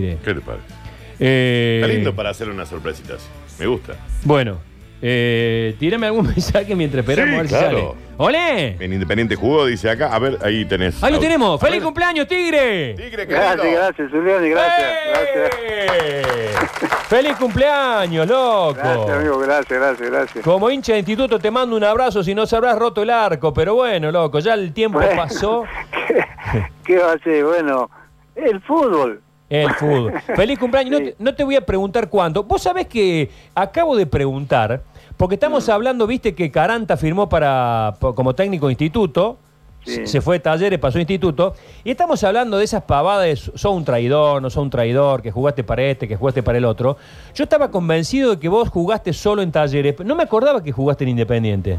¿Qué te parece? Eh, Está lindo para hacer una sorpresita así. Me gusta. Bueno, eh, tírame algún mensaje mientras esperamos Sí, a ver claro. si sale. ¡Olé! En Independiente jugó, dice acá. A ver, ahí tenés. Ahí lo tenemos. A ¡Feliz ver. cumpleaños, Tigre! Tigre, querido. Gracias, gracias, Julián, y gracias. Gracias, ¡Eh! ¡Feliz cumpleaños, loco! gracias, amigo, gracias, gracias, gracias. Como hincha de instituto te mando un abrazo si no se habrás roto el arco, pero bueno, loco, ya el tiempo Bueno. pasó. ¿Qué, qué va a ser? Bueno, el fútbol. El fútbol. Feliz cumpleaños. No, te, no te voy a preguntar cuándo. Vos sabés que acabo de preguntar, porque estamos Mm. hablando, viste, que Caranta firmó para como técnico de instituto. Sí. Se fue de talleres, pasó a instituto. Y estamos hablando de esas pavadas de sos un traidor, no sos un traidor, que jugaste para este, que jugaste para el otro. Yo estaba convencido de que vos jugaste solo en talleres. No me acordaba que jugaste en Independiente.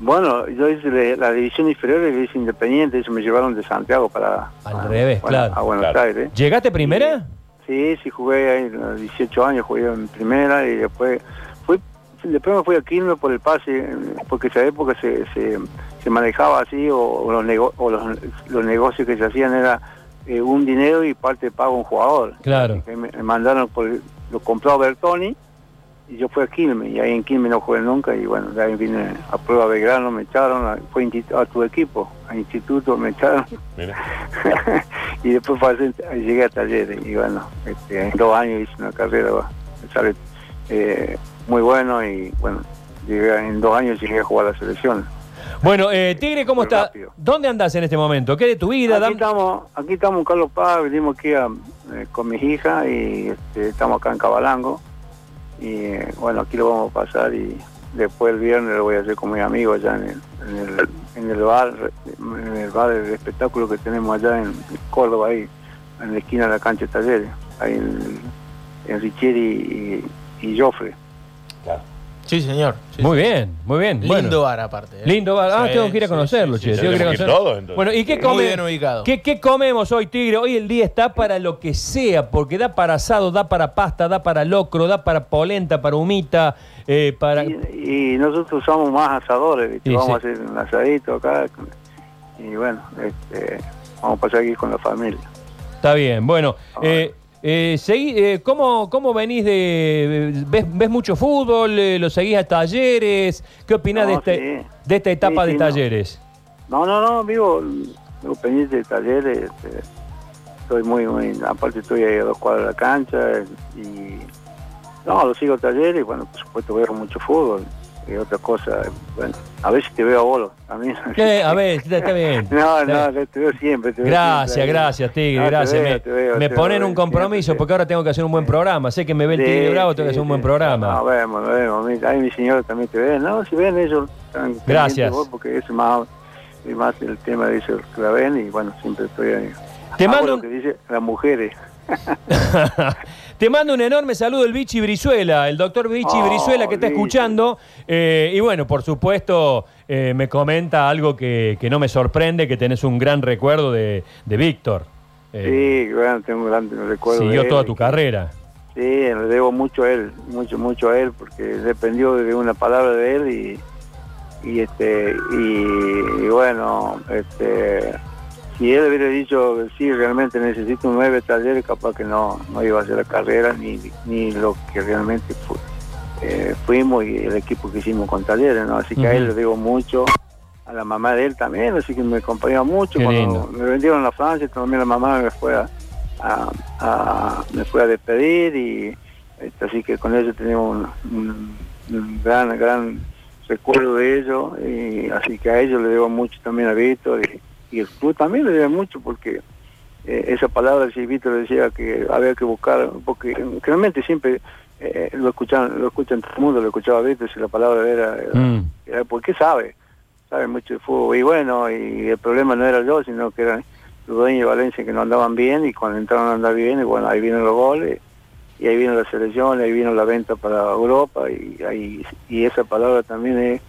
Bueno, yo hice la división inferior y hice independiente, eso me llevaron de Santiago para... Al a- revés, bueno, claro. A Buenos Claro. Aires. ¿Llegaste primera? Sí, sí, jugué ahí, a los 18 años jugué en primera y después fui, después me fui a Quilmes por el pase, porque esa época se, se, se manejaba así o, o los, nego- o los, los negocios que se hacían era eh, un dinero y parte de pago a un jugador. Claro. Me mandaron, por, lo compró Bertoni y yo fui a Quilmes y ahí en Quilmes no jugué nunca y bueno, de ahí vine a prueba Belgrano, me echaron, a- fue a tu equipo, a instituto me echaron. Y después pasé, llegué a talleres y bueno, este, en dos años hice una carrera, sale eh, muy bueno y bueno, llegué, en dos años llegué a jugar a la selección. Bueno, eh, Tigre, ¿cómo está? rápido. ¿Dónde andás en este momento? ¿Qué de tu vida? Aquí estamos, aquí estamos Carlos Paz, venimos aquí a, eh, con mis hijas y este, estamos acá en Cabalango y bueno, aquí lo vamos a pasar y después el viernes lo voy a hacer con mis amigos allá en el, en el, en bar, en el bar del espectáculo que tenemos allá en Córdoba ahí, en la esquina de la cancha de talleres, ahí en, en Richieri y, y Joffre. Sí, señor. Sí, Muy sí. bien, muy bien. Lindo Bueno. bar aparte. ¿eh? Lindo bar. Ah, Sí, tengo que ir a conocerlo, sí, che. sí, tengo que ir a conocerlo. todos, entonces. Bueno, ¿y qué Muy come- bien ubicado. ¿Qué, qué comemos hoy, Tigre? Hoy el día está para lo que sea, porque da para asado, da para pasta, da para locro, da para polenta, para humita, eh, para... Y, y nosotros somos más asadores, ¿viste? Sí, vamos sí. a hacer un asadito acá y bueno, este, vamos a pasar aquí con la familia. Está bien, bueno. Eh, eh, seguí- eh, ¿cómo, ¿Cómo venís de... ¿Ves, ves mucho fútbol? eh, ¿Lo seguís a talleres? ¿Qué opinás de, este, sí. de esta etapa Sí, de sí, talleres? No, no, no, vivo, vivo pendiente de talleres, este, estoy muy, muy, aparte estoy ahí a dos cuadras de la cancha y no, lo sigo talleres y bueno, por supuesto veo mucho fútbol y otra cosa, bueno, a veces te veo a bolo también. Eh, a ver, está, bien. No, no, te veo siempre. te veo Gracias, siempre gracias, Tigre, No, gracias. veo, me te veo, me te ponen un compromiso siempre, porque ahora tengo que hacer un buen programa. Sé que me ve el Sí, Tigre Bravo, tengo que sí, hacer un buen programa. No, vemos, vemos. Ahí mi señora también te ve. No, si ven ellos. están Gracias. vos, Porque es más, es más el tema de ellos que la ven y bueno, siempre estoy ahí. Te Hago mando lo un- que dice las mujeres. Te mando un enorme saludo el Vichy Brizuela, el doctor Vichy Oh, Brizuela que está Vichy. escuchando. Eh, y bueno, por supuesto, eh, me comenta algo que, que no me sorprende, que tenés un gran recuerdo de, de Víctor. Eh, sí, bueno, tengo un gran recuerdo. siguió de él. toda tu carrera. Sí, le debo mucho a él, mucho, mucho a él, porque dependió de una palabra de él y, y este, y, y bueno, este, si él hubiera dicho sí, realmente necesito un nueve talleres, capaz que no, no iba a hacer la carrera ni, ni lo que realmente eh, fuimos y el equipo que hicimos con talleres, ¿no? Así que a él le debo mucho, a la mamá de él también, así que me acompañaba mucho. Qué Cuando lindo. me vendieron a Francia, también la mamá me fue a, a- a- me fue a despedir y este, así que con eso tenemos un, un- un gran gran recuerdo de ellos y así que a ellos le debo mucho también a Víctor y, y el club también le debe mucho porque eh, esa palabra si Víctor decía que había que buscar porque realmente siempre eh, lo escuchan lo escuchan todo el mundo lo escuchaba Víctor si la palabra era, era- Mm. era porque sabe sabe mucho de fútbol y bueno y el problema no era yo sino que eran los dueños de Valencia que no andaban bien y cuando entraron a andar bien y bueno ahí vienen los goles y ahí vino la selección ahí vino la venta para Europa y ahí y esa palabra también es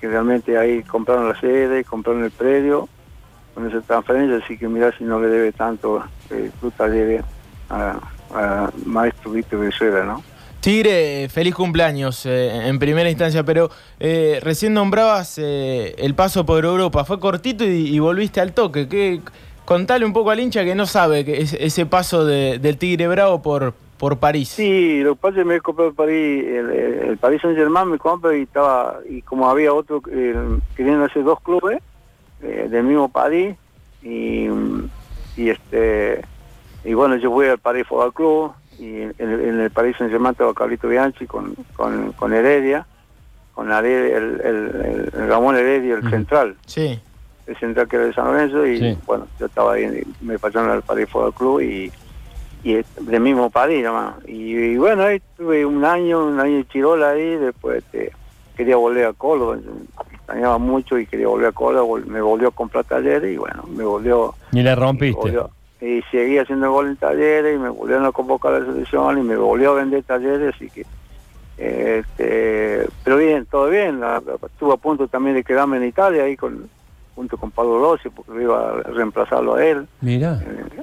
que realmente ahí compraron la sede compraron el predio con esa transferencia así que mira si no le debe tanto club Talleres a, a maestro Víctor Venezuela no Tigre, feliz cumpleaños eh, en primera instancia, pero eh, recién nombrabas eh, el paso por Europa. Fue cortito y, y volviste al toque. ¿Qué, Contale un poco al hincha que no sabe que es- ese paso de- del Tigre Bravo por, por París. Sí, lo que pasa es que me compré el París, el, el, Paris Saint Germain me compré y estaba, y como había otro, eh, querían hacer dos clubes eh, del mismo París, y, y este, y bueno, yo fui al París Fútbol Club, y en, el- en el Paris Saint Germain estaba Carlito Bianchi con, con, con Heredia, con Heredia, el, el, el Ramón Heredia, el central, Sí. el central que era de San Lorenzo, y Sí. bueno, yo estaba ahí, me pasaron al París Fútbol Club y y del mismo París nomás. Y, y bueno, ahí tuve un año, un año de chirola ahí, después este, quería volver a Córdoba, extrañaba mucho y quería volver a Córdoba, vol- me volvió a comprar talleres y bueno, me volvió... Y le y rompiste. volvió- Y seguí haciendo gol en talleres y me volvieron a convocar a la selección y me volvió a vender talleres, así que... Este, pero bien, todo bien, estuve a punto también de quedarme en Italia ahí con junto con Pablo Rossi porque iba a reemplazarlo a él Mira. eh,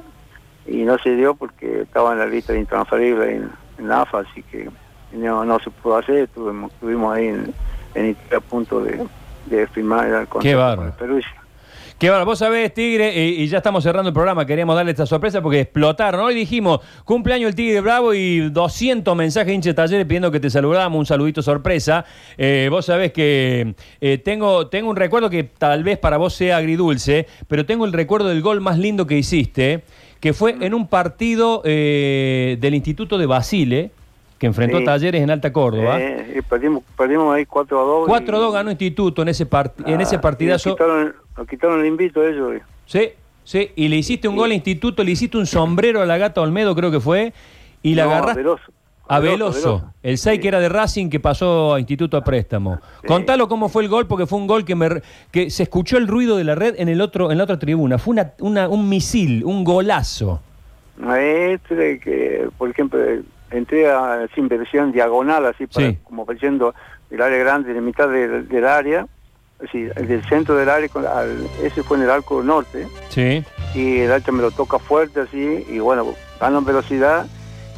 y no se dio porque estaba en la lista de intransferible en, en AFA, así que no, no se pudo hacer, estuvimos, estuvimos ahí en, en Italia a punto de, de firmar el contrato con Perugia. Qué bueno, vos sabés, Tigre, y, y ya estamos cerrando el programa, queríamos darle esta sorpresa porque explotaron. Hoy dijimos, cumpleaños el Tigre Bravo y 200 mensajes de talleres pidiendo que te saludáramos, un saludito sorpresa. Eh, vos sabés que eh, tengo, tengo un recuerdo que tal vez para vos sea agridulce, pero tengo el recuerdo del gol más lindo que hiciste, que fue en un partido eh, del Instituto de Basile, que enfrentó Sí. a Talleres en Alta Córdoba. Eh, perdimos, perdimos ahí 4 a 2. 4-2 ganó Instituto en ese, part- en ese Ah, partidazo. y Nos quitaron, nos quitaron el invito a ellos. y- Sí, sí, y le hiciste un gol a Instituto, le hiciste un sombrero a la gata Olmedo, creo que fue, y la No, agarraste Veloso. a Veloso, el 6 Sí. que era de Racing que pasó a Instituto a préstamo. Sí. Contalo cómo fue el gol, porque fue un gol que me que se escuchó el ruido de la red en el otro en la otra tribuna. Fue una, una- un misil, un golazo. Este, que, por ejemplo, entré a, sin versión diagonal, así, para, Sí. como pareciendo el área grande, de mitad del, del área, así, del centro del área, al- ese fue en el arco norte, Sí. y el hacha me lo toca fuerte así, y bueno, gano en velocidad,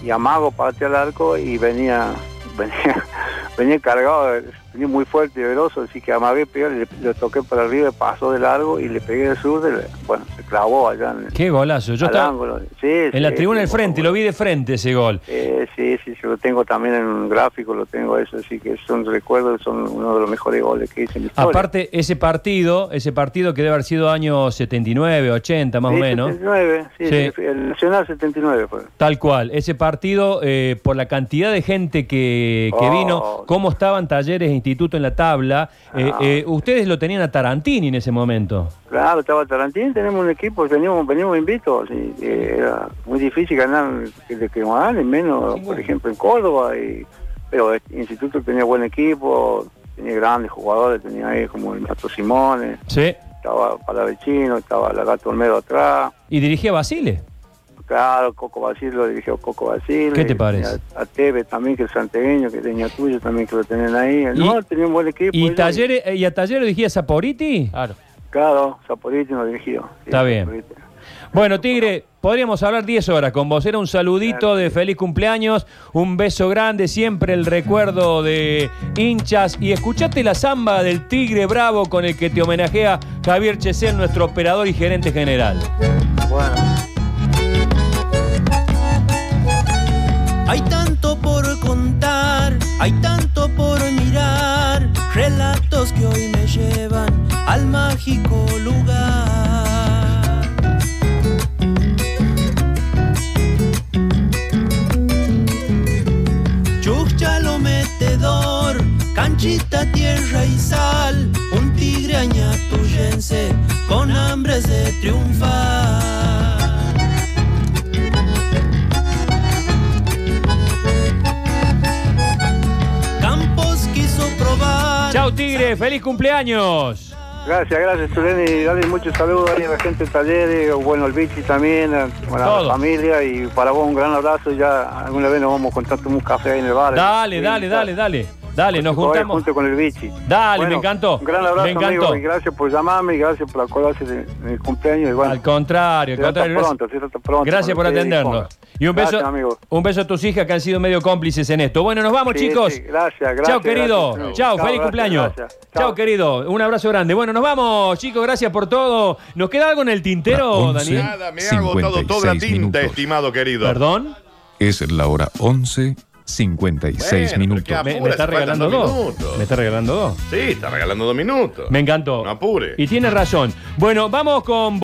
y amago para el arco, y venía, venía, venía cargado, venía muy fuerte y veloso, así que amagué, pegué, le, le toqué para arriba, pasó de largo, y le pegué de sur, bueno, se clavó allá en, Qué golazo. Yo estaba. Sí, en la sí, tribuna sí, del frente, bueno, lo vi de frente ese gol. eh, sí, sí, sí, lo tengo también en un gráfico, lo tengo eso, así que son recuerdos, son uno de los mejores goles que hice en mi historia. Aparte, ese partido, ese partido que debe haber sido años 79, 80 más Sí, o menos. 79, sí, Sí. sí, el Nacional 79 fue. Tal cual, ese partido, eh, por la cantidad de gente que, que Oh. vino, cómo estaban talleres e instituto en la tabla, eh, Ah. eh, ustedes lo tenían a Tarantini en ese momento. Claro, estaba Tarantín, tenemos un equipo, teníamos, veníamos invitos, y, era muy difícil ganar de que nos ganen, menos, por ejemplo, en Córdoba, y, pero el instituto tenía buen equipo, tenía grandes jugadores, tenía ahí como el Mato Simone, Sí. estaba Palavecino, estaba la Gato Olmedo atrás, Y dirigía Basile. Claro, Coco Basile lo dirigió Coco Basile. ¿Qué te parece? A, a Teve también, que es santegueño, que tenía tuyo también, que lo tenían ahí. No, tenía un buen equipo. Y, talleres, eh, ¿Y a Talleres dirigía Saporiti? Claro. Claro, Zaporiti nos dirigió. Sí, Está bien. Saporiti. Bueno, Tigre, podríamos hablar 10 horas con vos. Era un saludito de feliz cumpleaños, un beso grande, siempre el recuerdo de hinchas. Y escuchate la samba del Tigre Bravo con el que te homenajea Javier Chesel, nuestro operador y gerente general. Bueno. Hay tanto por contar, hay tanto por mirar, relatos que hoy me llevan al mágico lugar. Chucha lo metedor, canchita, tierra y sal, un tigre añatuyense con hambres de triunfar. Chao, Tigre, feliz cumpleaños. Gracias, gracias, Tulén, y dale muchos saludos a la gente de Talleres, bueno, al Vichy también, a, la familia, y para vos un gran abrazo, ya alguna vez nos vamos a contar un café ahí en el bar. Dale, dale, dale, dale. Dale, nos juntamos. Junto con el bichi. Dale, me encantó. Un gran abrazo, Me encantó. amigo, y gracias por llamarme y gracias por acordarse de, mi cumpleaños. Y bueno, Al contrario, al gracias- pronto, será hasta pronto. Gracias por atendernos. Y un beso, Gracias, amigo. un beso a tus hijas que han sido medio cómplices en esto. Bueno, nos vamos, Sí, chicos. sí, gracias, gracias. Chao, querido. gracias. Chao, feliz gracias, cumpleaños. Chao, querido. Un abrazo grande. Bueno, nos vamos, chicos. Gracias por todo. ¿Nos queda algo en el tintero. Daniel? Nada, me ha agotado toda la 56 tinta, minutos. estimado querido. ¿Perdón? Es la hora 11, 56 Bueno, minutos. Me, está regalando dos dos. minutos. Me está regalando dos. Sí, está regalando dos minutos. Me encantó. No apure. Y tiene razón. Bueno, vamos con